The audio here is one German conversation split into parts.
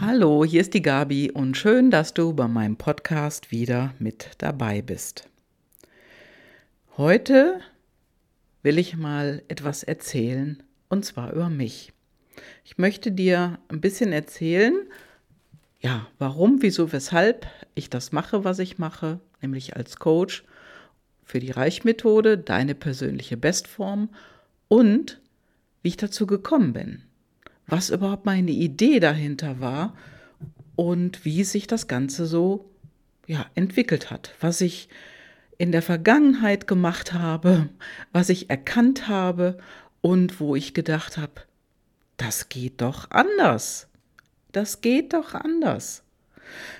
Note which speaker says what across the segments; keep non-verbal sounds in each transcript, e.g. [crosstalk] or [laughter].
Speaker 1: Hallo, hier ist die Gabi und schön, dass du bei meinem Podcast wieder mit dabei bist. Heute will ich mal etwas erzählen und zwar über mich. Ich möchte dir ein bisschen erzählen, ja, warum, wieso, weshalb ich das mache, was ich mache, nämlich als Coach für die Reichmethode, deine persönliche Bestform und wie ich dazu gekommen bin was überhaupt meine Idee dahinter war und wie sich das Ganze so ja, entwickelt hat, was ich in der Vergangenheit gemacht habe, was ich erkannt habe und wo ich gedacht habe, das geht doch anders. Das geht doch anders.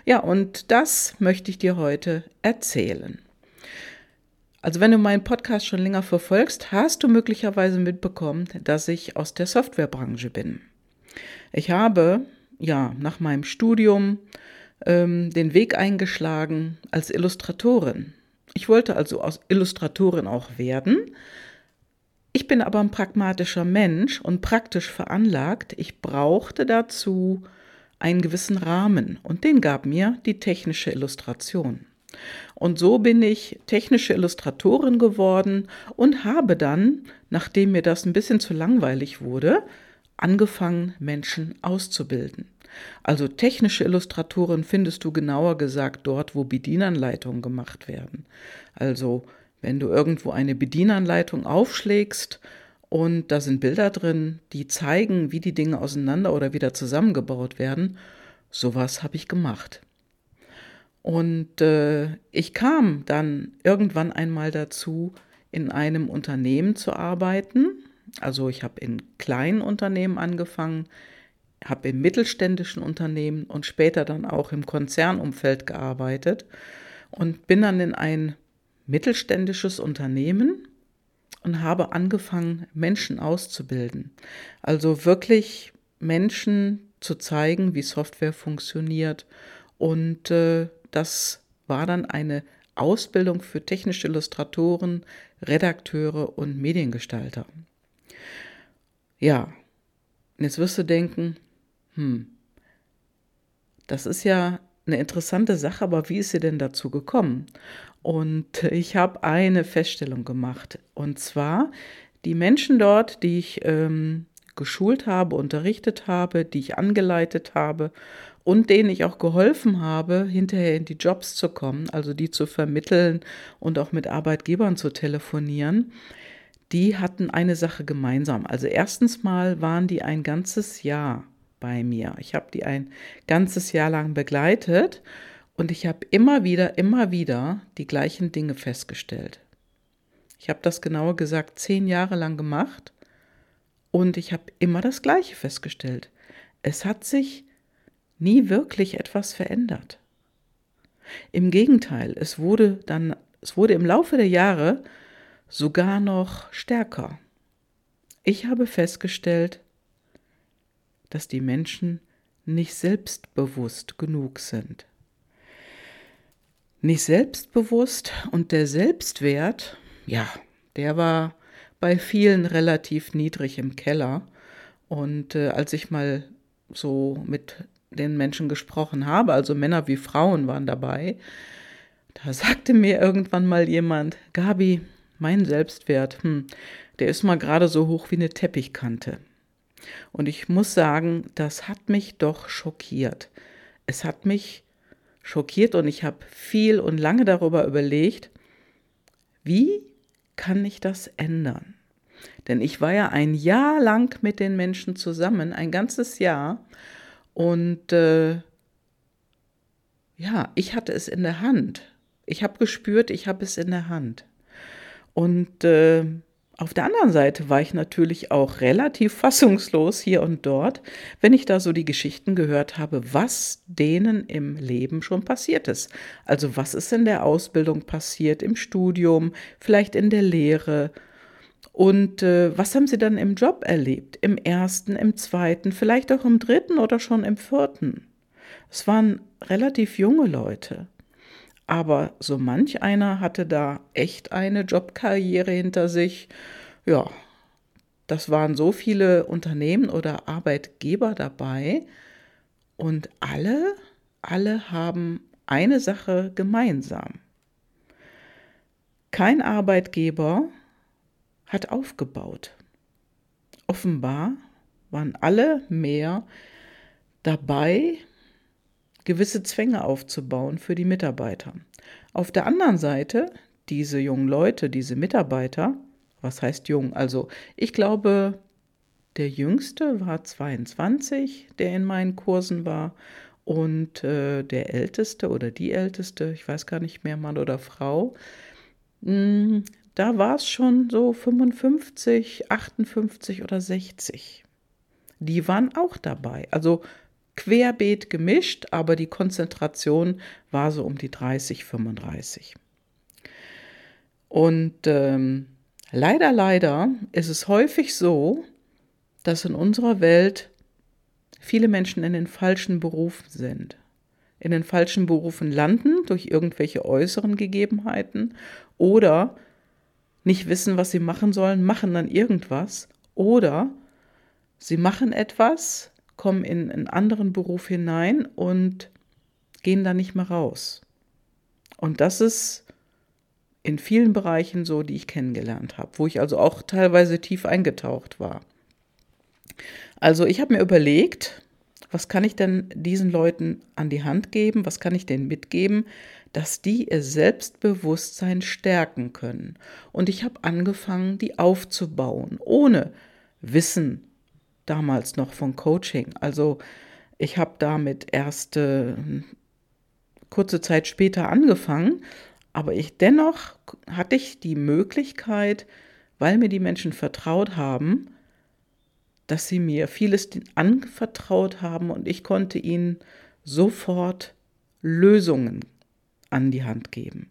Speaker 1: Ja, und das möchte ich dir heute erzählen. Also wenn du meinen Podcast schon länger verfolgst, hast du möglicherweise mitbekommen, dass ich aus der Softwarebranche bin. Ich habe ja nach meinem Studium ähm, den Weg eingeschlagen als Illustratorin. Ich wollte also als Illustratorin auch werden. Ich bin aber ein pragmatischer Mensch und praktisch veranlagt. Ich brauchte dazu einen gewissen Rahmen und den gab mir die technische Illustration. Und so bin ich technische Illustratorin geworden und habe dann, nachdem mir das ein bisschen zu langweilig wurde, angefangen, Menschen auszubilden. Also technische Illustratoren findest du genauer gesagt dort, wo Bedienanleitungen gemacht werden. Also wenn du irgendwo eine Bedienanleitung aufschlägst und da sind Bilder drin, die zeigen, wie die Dinge auseinander oder wieder zusammengebaut werden, sowas habe ich gemacht. Und äh, ich kam dann irgendwann einmal dazu, in einem Unternehmen zu arbeiten, also ich habe in kleinen Unternehmen angefangen, habe im mittelständischen Unternehmen und später dann auch im Konzernumfeld gearbeitet und bin dann in ein mittelständisches Unternehmen und habe angefangen, Menschen auszubilden. Also wirklich Menschen zu zeigen, wie Software funktioniert. Und äh, das war dann eine Ausbildung für technische Illustratoren, Redakteure und Mediengestalter. Ja, und jetzt wirst du denken, hm, das ist ja eine interessante Sache, aber wie ist sie denn dazu gekommen? Und ich habe eine Feststellung gemacht. Und zwar, die Menschen dort, die ich ähm, geschult habe, unterrichtet habe, die ich angeleitet habe und denen ich auch geholfen habe, hinterher in die Jobs zu kommen, also die zu vermitteln und auch mit Arbeitgebern zu telefonieren, die hatten eine Sache gemeinsam. Also erstens mal waren die ein ganzes Jahr bei mir. Ich habe die ein ganzes Jahr lang begleitet und ich habe immer wieder, immer wieder die gleichen Dinge festgestellt. Ich habe das genauer gesagt zehn Jahre lang gemacht und ich habe immer das Gleiche festgestellt. Es hat sich nie wirklich etwas verändert. Im Gegenteil, es wurde dann, es wurde im Laufe der Jahre sogar noch stärker. Ich habe festgestellt, dass die Menschen nicht selbstbewusst genug sind. Nicht selbstbewusst und der Selbstwert, ja, der war bei vielen relativ niedrig im Keller. Und äh, als ich mal so mit den Menschen gesprochen habe, also Männer wie Frauen waren dabei, da sagte mir irgendwann mal jemand, Gabi, mein Selbstwert, hm, der ist mal gerade so hoch wie eine Teppichkante. Und ich muss sagen, das hat mich doch schockiert. Es hat mich schockiert und ich habe viel und lange darüber überlegt, wie kann ich das ändern? Denn ich war ja ein Jahr lang mit den Menschen zusammen, ein ganzes Jahr. Und äh, ja, ich hatte es in der Hand. Ich habe gespürt, ich habe es in der Hand. Und äh, auf der anderen Seite war ich natürlich auch relativ fassungslos hier und dort, wenn ich da so die Geschichten gehört habe, was denen im Leben schon passiert ist. Also was ist in der Ausbildung passiert, im Studium, vielleicht in der Lehre. Und äh, was haben sie dann im Job erlebt? Im ersten, im zweiten, vielleicht auch im dritten oder schon im vierten. Es waren relativ junge Leute. Aber so manch einer hatte da echt eine Jobkarriere hinter sich. Ja, das waren so viele Unternehmen oder Arbeitgeber dabei. Und alle, alle haben eine Sache gemeinsam. Kein Arbeitgeber hat aufgebaut. Offenbar waren alle mehr dabei, gewisse Zwänge aufzubauen für die Mitarbeiter. Auf der anderen Seite, diese jungen Leute, diese Mitarbeiter, was heißt jung? Also ich glaube, der jüngste war 22, der in meinen Kursen war. Und äh, der älteste oder die älteste, ich weiß gar nicht mehr, Mann oder Frau, hm, da war es schon so 55, 58 oder 60. Die waren auch dabei. Also querbeet gemischt, aber die Konzentration war so um die 30, 35. Und ähm, leider, leider ist es häufig so, dass in unserer Welt viele Menschen in den falschen Berufen sind. In den falschen Berufen landen durch irgendwelche äußeren Gegebenheiten oder nicht wissen, was sie machen sollen, machen dann irgendwas oder sie machen etwas, kommen in einen anderen Beruf hinein und gehen da nicht mehr raus. Und das ist in vielen Bereichen so, die ich kennengelernt habe, wo ich also auch teilweise tief eingetaucht war. Also ich habe mir überlegt, was kann ich denn diesen Leuten an die Hand geben, was kann ich denen mitgeben, dass die ihr Selbstbewusstsein stärken können. Und ich habe angefangen, die aufzubauen, ohne Wissen damals noch von Coaching. Also ich habe damit erst äh, kurze Zeit später angefangen, aber ich dennoch hatte ich die Möglichkeit, weil mir die Menschen vertraut haben, dass sie mir vieles anvertraut haben und ich konnte ihnen sofort Lösungen an die Hand geben.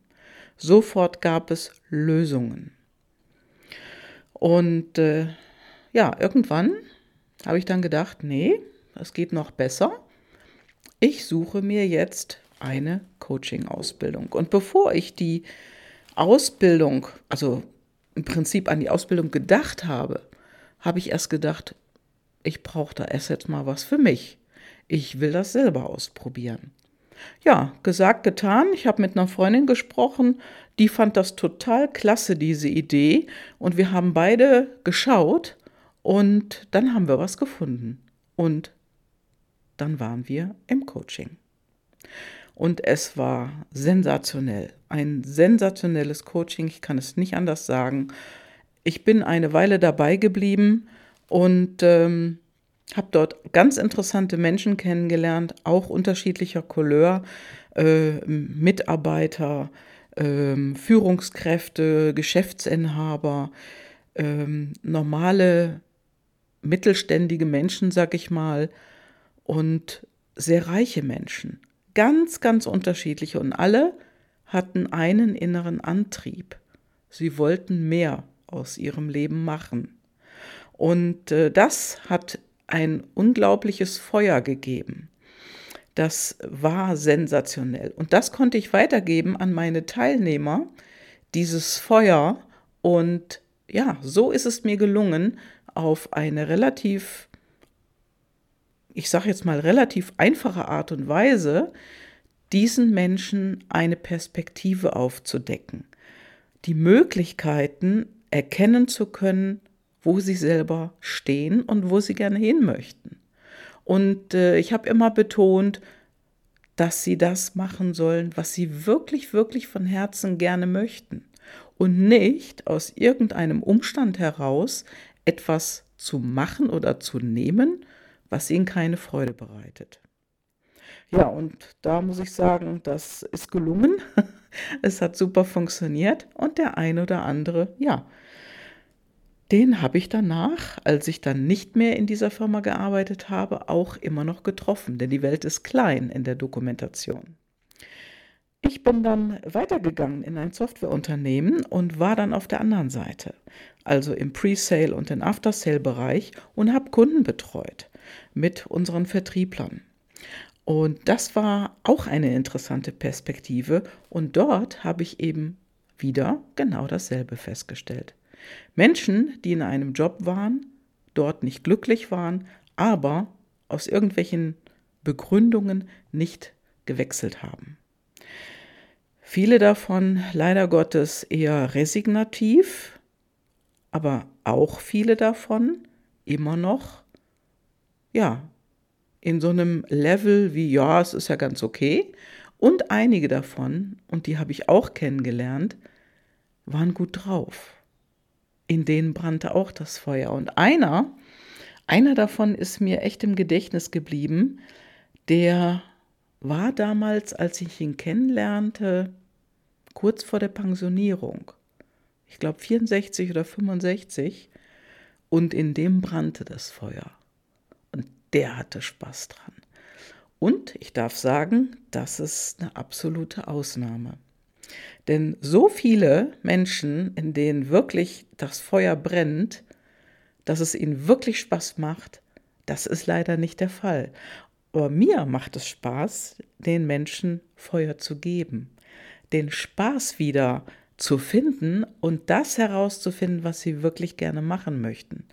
Speaker 1: Sofort gab es Lösungen. Und äh, ja, irgendwann habe ich dann gedacht, nee, es geht noch besser. Ich suche mir jetzt eine Coaching-Ausbildung. Und bevor ich die Ausbildung, also im Prinzip an die Ausbildung gedacht habe, habe ich erst gedacht, ich brauche da erst jetzt mal was für mich. Ich will das selber ausprobieren. Ja, gesagt, getan. Ich habe mit einer Freundin gesprochen, die fand das total klasse, diese Idee. Und wir haben beide geschaut und dann haben wir was gefunden. Und dann waren wir im Coaching. Und es war sensationell. Ein sensationelles Coaching, ich kann es nicht anders sagen. Ich bin eine Weile dabei geblieben und ähm, habe dort ganz interessante Menschen kennengelernt, auch unterschiedlicher Couleur, äh, Mitarbeiter, äh, Führungskräfte, Geschäftsinhaber, äh, normale mittelständige Menschen, sag ich mal, und sehr reiche Menschen. Ganz, ganz unterschiedliche und alle hatten einen inneren Antrieb. Sie wollten mehr aus ihrem Leben machen. Und äh, das hat ein unglaubliches Feuer gegeben. Das war sensationell. Und das konnte ich weitergeben an meine Teilnehmer, dieses Feuer. Und ja, so ist es mir gelungen, auf eine relativ, ich sage jetzt mal, relativ einfache Art und Weise, diesen Menschen eine Perspektive aufzudecken, die Möglichkeiten erkennen zu können, wo sie selber stehen und wo sie gerne hin möchten. Und äh, ich habe immer betont, dass sie das machen sollen, was sie wirklich, wirklich von Herzen gerne möchten. Und nicht aus irgendeinem Umstand heraus etwas zu machen oder zu nehmen, was ihnen keine Freude bereitet. Ja, und da muss ich sagen, das ist gelungen. [laughs] es hat super funktioniert und der ein oder andere, ja, den habe ich danach, als ich dann nicht mehr in dieser Firma gearbeitet habe, auch immer noch getroffen, denn die Welt ist klein in der Dokumentation. Ich bin dann weitergegangen in ein Softwareunternehmen und war dann auf der anderen Seite, also im Pre-Sale und im After-Sale-Bereich und habe Kunden betreut mit unseren Vertrieblern. Und das war auch eine interessante Perspektive und dort habe ich eben wieder genau dasselbe festgestellt. Menschen, die in einem Job waren, dort nicht glücklich waren, aber aus irgendwelchen Begründungen nicht gewechselt haben. Viele davon leider Gottes eher resignativ, aber auch viele davon immer noch, ja, in so einem Level wie, ja, es ist ja ganz okay. Und einige davon, und die habe ich auch kennengelernt, waren gut drauf. In denen brannte auch das Feuer. Und einer, einer davon ist mir echt im Gedächtnis geblieben, der war damals, als ich ihn kennenlernte, kurz vor der Pensionierung. Ich glaube 64 oder 65. Und in dem brannte das Feuer. Und der hatte Spaß dran. Und ich darf sagen, das ist eine absolute Ausnahme. Denn so viele Menschen, in denen wirklich das Feuer brennt, dass es ihnen wirklich Spaß macht, das ist leider nicht der Fall. Aber mir macht es Spaß, den Menschen Feuer zu geben, den Spaß wieder zu finden und das herauszufinden, was sie wirklich gerne machen möchten.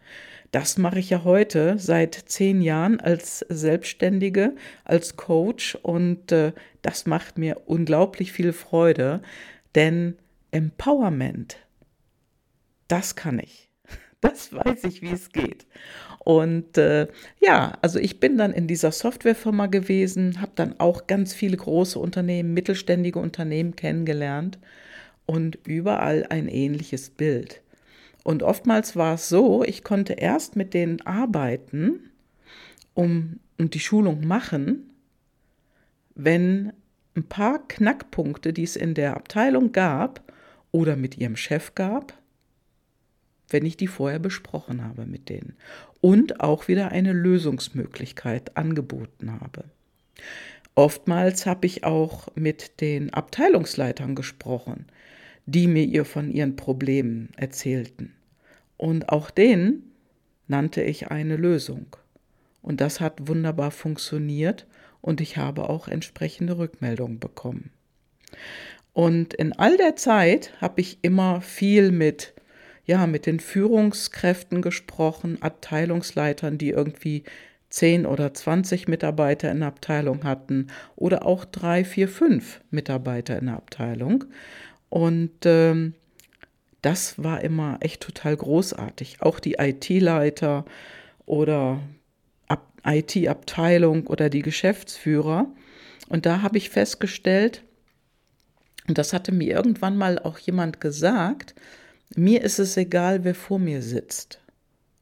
Speaker 1: Das mache ich ja heute seit zehn Jahren als Selbstständige, als Coach und äh, das macht mir unglaublich viel Freude, denn Empowerment, das kann ich. [laughs] Das weiß ich, wie es geht. Und äh, ja, also ich bin dann in dieser Softwarefirma gewesen, habe dann auch ganz viele große Unternehmen, mittelständige Unternehmen kennengelernt und überall ein ähnliches Bild. Und oftmals war es so, ich konnte erst mit denen arbeiten um, und die Schulung machen, wenn ein paar Knackpunkte, die es in der Abteilung gab oder mit ihrem Chef gab, wenn ich die vorher besprochen habe mit denen und auch wieder eine Lösungsmöglichkeit angeboten habe. Oftmals habe ich auch mit den Abteilungsleitern gesprochen, die mir ihr von ihren Problemen erzählten. Und auch denen nannte ich eine Lösung. Und das hat wunderbar funktioniert und ich habe auch entsprechende Rückmeldungen bekommen. Und in all der Zeit habe ich immer viel mit ja, mit den Führungskräften gesprochen, Abteilungsleitern, die irgendwie 10 oder 20 Mitarbeiter in der Abteilung hatten oder auch drei, vier, fünf Mitarbeiter in der Abteilung. Und ähm, das war immer echt total großartig. Auch die IT-Leiter oder IT-Abteilung oder die Geschäftsführer. Und da habe ich festgestellt, und das hatte mir irgendwann mal auch jemand gesagt, mir ist es egal, wer vor mir sitzt.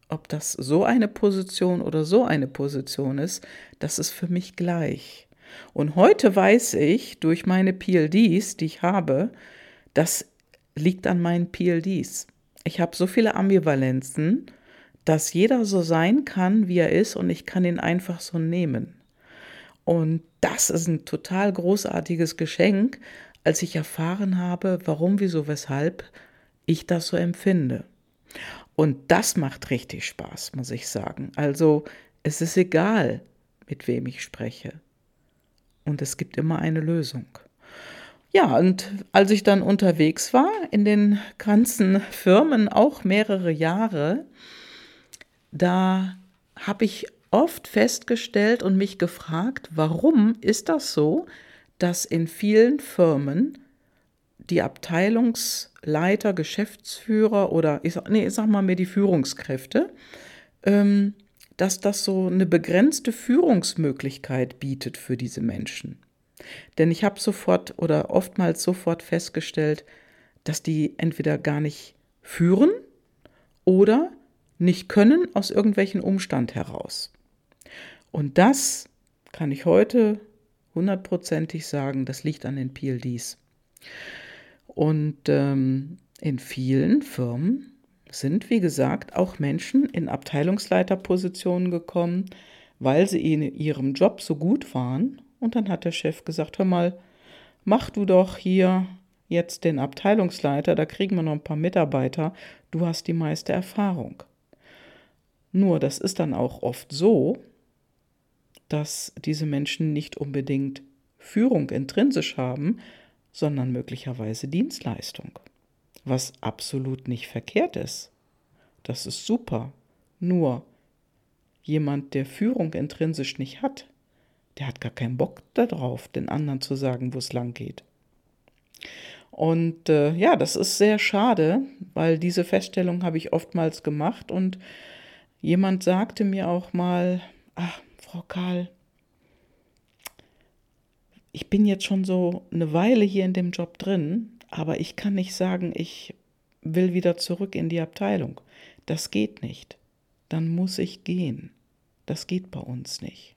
Speaker 1: Ob das so eine Position oder so eine Position ist, das ist für mich gleich. Und heute weiß ich durch meine PLDs, die ich habe, das liegt an meinen PLDs. Ich habe so viele Ambivalenzen, dass jeder so sein kann, wie er ist und ich kann ihn einfach so nehmen. Und das ist ein total großartiges Geschenk, als ich erfahren habe, warum, wieso, weshalb ich das so empfinde. Und das macht richtig Spaß, muss ich sagen. Also es ist egal, mit wem ich spreche. Und es gibt immer eine Lösung. Ja, und als ich dann unterwegs war, in den ganzen Firmen auch mehrere Jahre, da habe ich oft festgestellt und mich gefragt, warum ist das so, dass in vielen Firmen die Abteilungsleiter, Geschäftsführer oder ich nee, ich sag mal mir die Führungskräfte, ähm, dass das so eine begrenzte Führungsmöglichkeit bietet für diese Menschen. Denn ich habe sofort oder oftmals sofort festgestellt, dass die entweder gar nicht führen oder nicht können aus irgendwelchen Umstand heraus. Und das kann ich heute hundertprozentig sagen, das liegt an den PLDs. Und ähm, in vielen Firmen sind, wie gesagt, auch Menschen in Abteilungsleiterpositionen gekommen, weil sie in ihrem Job so gut waren. Und dann hat der Chef gesagt, hör mal, mach du doch hier jetzt den Abteilungsleiter, da kriegen wir noch ein paar Mitarbeiter, du hast die meiste Erfahrung. Nur das ist dann auch oft so, dass diese Menschen nicht unbedingt Führung intrinsisch haben, sondern möglicherweise Dienstleistung, was absolut nicht verkehrt ist. Das ist super. Nur jemand, der Führung intrinsisch nicht hat, der hat gar keinen Bock darauf, den anderen zu sagen, wo es lang geht. Und äh, ja, das ist sehr schade, weil diese Feststellung habe ich oftmals gemacht und jemand sagte mir auch mal, ach, Frau Karl, ich bin jetzt schon so eine Weile hier in dem Job drin, aber ich kann nicht sagen, ich will wieder zurück in die Abteilung. Das geht nicht. Dann muss ich gehen. Das geht bei uns nicht.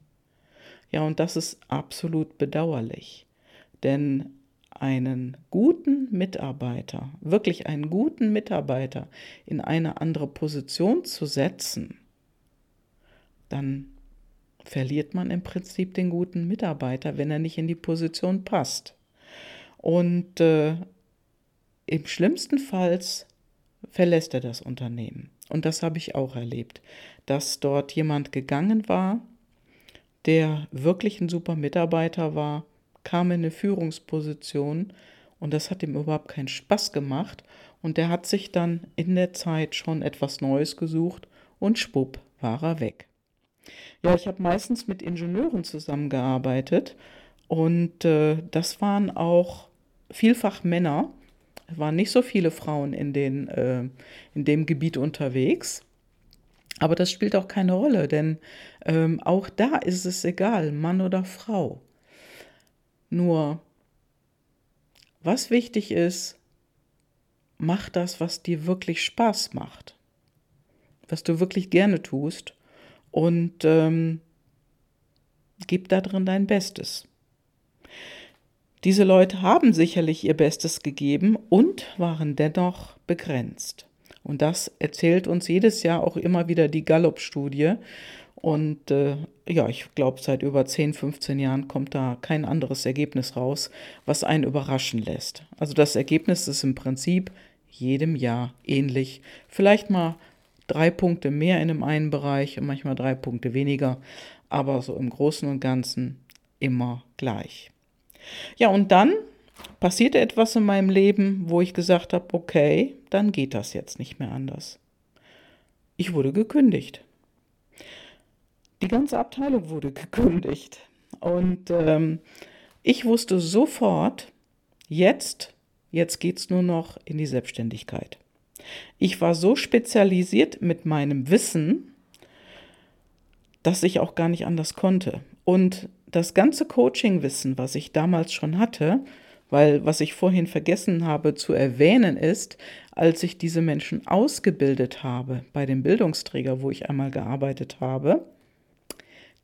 Speaker 1: Ja, und das ist absolut bedauerlich. Denn einen guten Mitarbeiter, wirklich einen guten Mitarbeiter in eine andere Position zu setzen, dann verliert man im Prinzip den guten Mitarbeiter, wenn er nicht in die Position passt. Und äh, im schlimmsten Fall verlässt er das Unternehmen. Und das habe ich auch erlebt, dass dort jemand gegangen war, der wirklich ein super Mitarbeiter war, kam in eine Führungsposition und das hat ihm überhaupt keinen Spaß gemacht und der hat sich dann in der Zeit schon etwas Neues gesucht und schwupp war er weg. Ja, ich habe meistens mit Ingenieuren zusammengearbeitet und äh, das waren auch vielfach Männer. Es waren nicht so viele Frauen in, den, äh, in dem Gebiet unterwegs. Aber das spielt auch keine Rolle, denn ähm, auch da ist es egal, Mann oder Frau. Nur, was wichtig ist, mach das, was dir wirklich Spaß macht, was du wirklich gerne tust und ähm, gib da drin dein Bestes. Diese Leute haben sicherlich ihr Bestes gegeben und waren dennoch begrenzt. Und das erzählt uns jedes Jahr auch immer wieder die Gallup-Studie. Und äh, ja, ich glaube, seit über 10, 15 Jahren kommt da kein anderes Ergebnis raus, was einen überraschen lässt. Also das Ergebnis ist im Prinzip jedem Jahr ähnlich. Vielleicht mal drei Punkte mehr in dem einen Bereich und manchmal drei Punkte weniger, aber so im Großen und Ganzen immer gleich. Ja, und dann passierte etwas in meinem Leben, wo ich gesagt habe, okay, dann geht das jetzt nicht mehr anders. Ich wurde gekündigt. Die ganze Abteilung wurde gekündigt. Und ähm, ich wusste sofort, jetzt, jetzt geht es nur noch in die Selbstständigkeit. Ich war so spezialisiert mit meinem Wissen, dass ich auch gar nicht anders konnte. Und das ganze Coaching-Wissen, was ich damals schon hatte, weil was ich vorhin vergessen habe zu erwähnen ist, als ich diese Menschen ausgebildet habe bei dem Bildungsträger, wo ich einmal gearbeitet habe,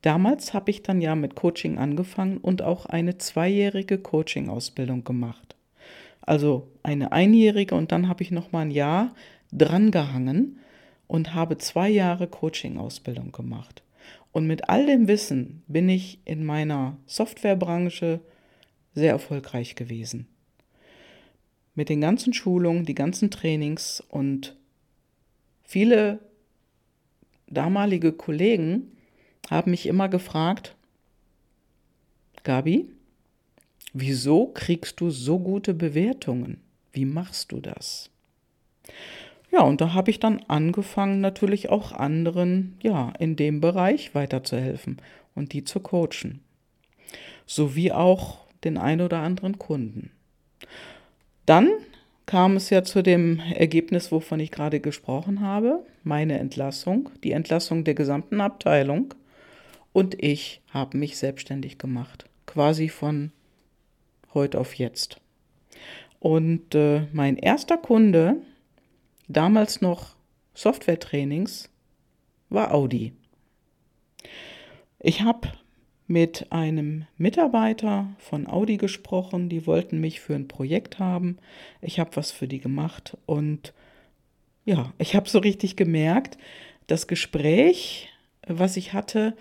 Speaker 1: Damals habe ich dann ja mit Coaching angefangen und auch eine zweijährige Coaching-Ausbildung gemacht. Also eine einjährige und dann habe ich noch mal ein Jahr drangehangen und habe zwei Jahre Coaching-Ausbildung gemacht. Und mit all dem Wissen bin ich in meiner Softwarebranche sehr erfolgreich gewesen. Mit den ganzen Schulungen, die ganzen Trainings und viele damalige Kollegen haben mich immer gefragt, Gabi, wieso kriegst du so gute Bewertungen? Wie machst du das? Ja, und da habe ich dann angefangen, natürlich auch anderen, ja, in dem Bereich weiterzuhelfen und die zu coachen. Sowie auch den ein oder anderen Kunden. Dann kam es ja zu dem Ergebnis, wovon ich gerade gesprochen habe, meine Entlassung, die Entlassung der gesamten Abteilung. Und ich habe mich selbstständig gemacht, quasi von heute auf jetzt. Und äh, mein erster Kunde, damals noch Software-Trainings, war Audi. Ich habe mit einem Mitarbeiter von Audi gesprochen, die wollten mich für ein Projekt haben. Ich habe was für die gemacht und ja, ich habe so richtig gemerkt, das Gespräch, was ich hatte,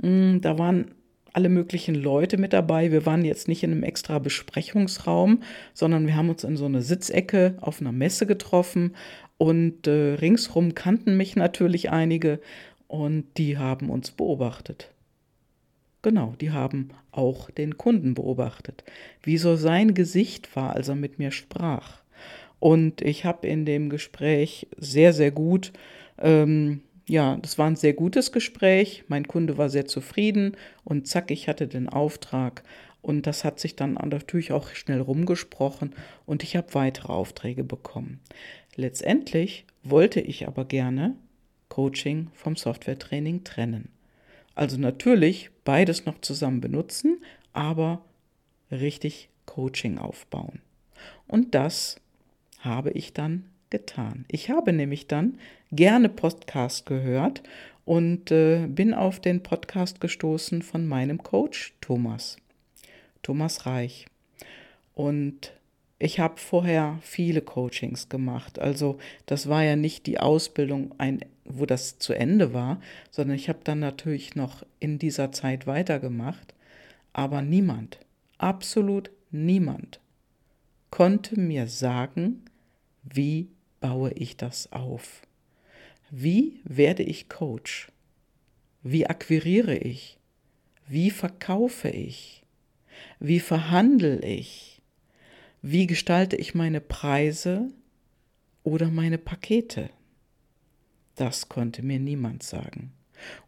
Speaker 1: hm, da waren alle möglichen Leute mit dabei. Wir waren jetzt nicht in einem extra Besprechungsraum, sondern wir haben uns in so eine Sitzecke auf einer Messe getroffen und äh, ringsrum kannten mich natürlich einige und die haben uns beobachtet. Genau, die haben auch den Kunden beobachtet, wie so sein Gesicht war, als er mit mir sprach. Und ich habe in dem Gespräch sehr, sehr gut ähm, ja, das war ein sehr gutes Gespräch. Mein Kunde war sehr zufrieden und zack, ich hatte den Auftrag. Und das hat sich dann natürlich auch schnell rumgesprochen und ich habe weitere Aufträge bekommen. Letztendlich wollte ich aber gerne Coaching vom Softwaretraining trennen. Also natürlich beides noch zusammen benutzen, aber richtig Coaching aufbauen. Und das habe ich dann getan. Ich habe nämlich dann gerne Podcast gehört und äh, bin auf den Podcast gestoßen von meinem Coach Thomas, Thomas Reich. Und ich habe vorher viele Coachings gemacht. Also das war ja nicht die Ausbildung, ein, wo das zu Ende war, sondern ich habe dann natürlich noch in dieser Zeit weitergemacht. Aber niemand, absolut niemand, konnte mir sagen, wie baue ich das auf? Wie werde ich Coach? Wie akquiriere ich? Wie verkaufe ich? Wie verhandle ich? Wie gestalte ich meine Preise oder meine Pakete? Das konnte mir niemand sagen.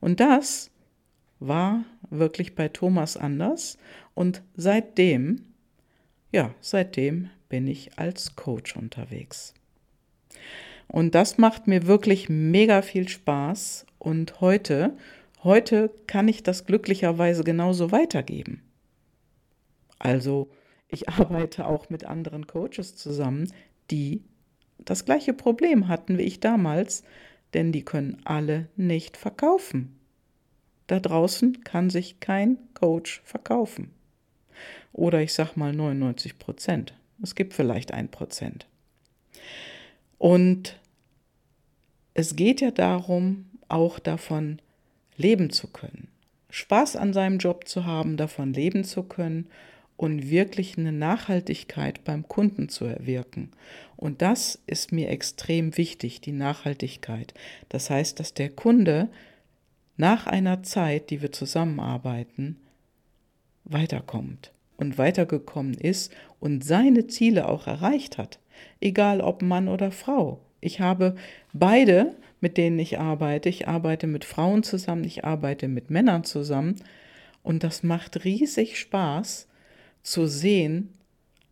Speaker 1: Und das war wirklich bei Thomas anders. Und seitdem, ja, seitdem bin ich als Coach unterwegs. Und das macht mir wirklich mega viel Spaß. Und heute, heute kann ich das glücklicherweise genauso weitergeben. Also, ich arbeite auch mit anderen Coaches zusammen, die das gleiche Problem hatten wie ich damals, denn die können alle nicht verkaufen. Da draußen kann sich kein Coach verkaufen. Oder ich sag mal 99 Prozent. Es gibt vielleicht ein Prozent. Und es geht ja darum, auch davon leben zu können. Spaß an seinem Job zu haben, davon leben zu können und wirklich eine Nachhaltigkeit beim Kunden zu erwirken. Und das ist mir extrem wichtig, die Nachhaltigkeit. Das heißt, dass der Kunde nach einer Zeit, die wir zusammenarbeiten, weiterkommt und weitergekommen ist und seine Ziele auch erreicht hat egal ob Mann oder Frau. Ich habe beide, mit denen ich arbeite. Ich arbeite mit Frauen zusammen, ich arbeite mit Männern zusammen. Und das macht riesig Spaß zu sehen,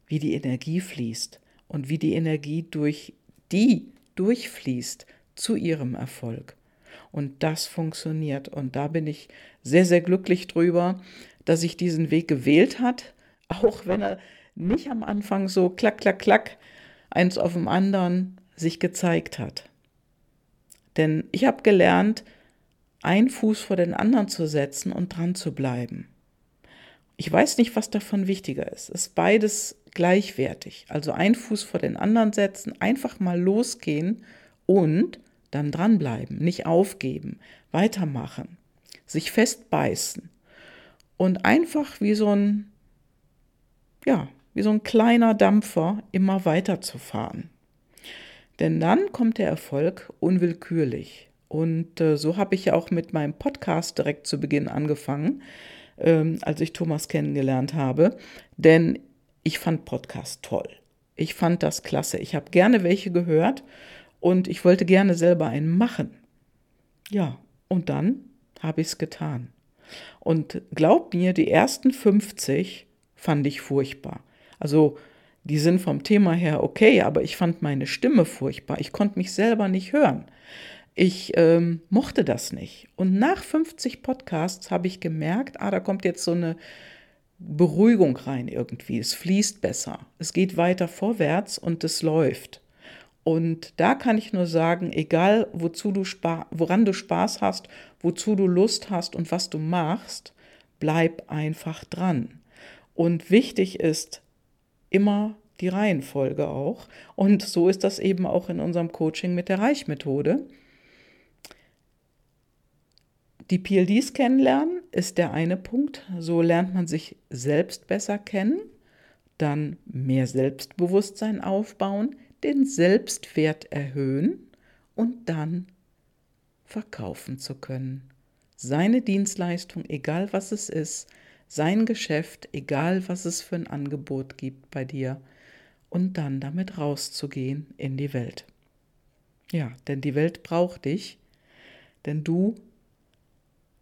Speaker 1: wie die Energie fließt und wie die Energie durch die durchfließt zu ihrem Erfolg. Und das funktioniert. Und da bin ich sehr, sehr glücklich drüber, dass ich diesen Weg gewählt hat, auch wenn er nicht am Anfang so klack, klack, klack eins auf dem anderen sich gezeigt hat. Denn ich habe gelernt, einen Fuß vor den anderen zu setzen und dran zu bleiben. Ich weiß nicht, was davon wichtiger ist. Es ist beides gleichwertig. Also einen Fuß vor den anderen setzen, einfach mal losgehen und dann dranbleiben, nicht aufgeben, weitermachen, sich festbeißen und einfach wie so ein, ja, wie so ein kleiner Dampfer immer weiter zu fahren. Denn dann kommt der Erfolg unwillkürlich. Und äh, so habe ich ja auch mit meinem Podcast direkt zu Beginn angefangen, ähm, als ich Thomas kennengelernt habe. Denn ich fand Podcast toll. Ich fand das klasse. Ich habe gerne welche gehört und ich wollte gerne selber einen machen. Ja, und dann habe ich es getan. Und glaubt mir, die ersten 50 fand ich furchtbar. Also die sind vom Thema her okay, aber ich fand meine Stimme furchtbar. Ich konnte mich selber nicht hören. Ich ähm, mochte das nicht. Und nach 50 Podcasts habe ich gemerkt, ah, da kommt jetzt so eine Beruhigung rein irgendwie. Es fließt besser. Es geht weiter vorwärts und es läuft. Und da kann ich nur sagen, egal wozu du woran du Spaß hast, wozu du Lust hast und was du machst, bleib einfach dran. Und wichtig ist, immer die Reihenfolge auch. Und so ist das eben auch in unserem Coaching mit der Reichmethode. Die PLDs kennenlernen ist der eine Punkt. So lernt man sich selbst besser kennen, dann mehr Selbstbewusstsein aufbauen, den Selbstwert erhöhen und dann verkaufen zu können. Seine Dienstleistung, egal was es ist, sein Geschäft, egal was es für ein Angebot gibt bei dir, und dann damit rauszugehen in die Welt. Ja, denn die Welt braucht dich, denn du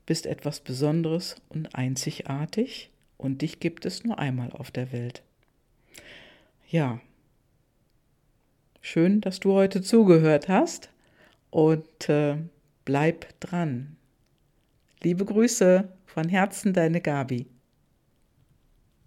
Speaker 1: bist etwas Besonderes und einzigartig und dich gibt es nur einmal auf der Welt. Ja, schön, dass du heute zugehört hast und äh, bleib dran. Liebe Grüße von Herzen, deine Gabi.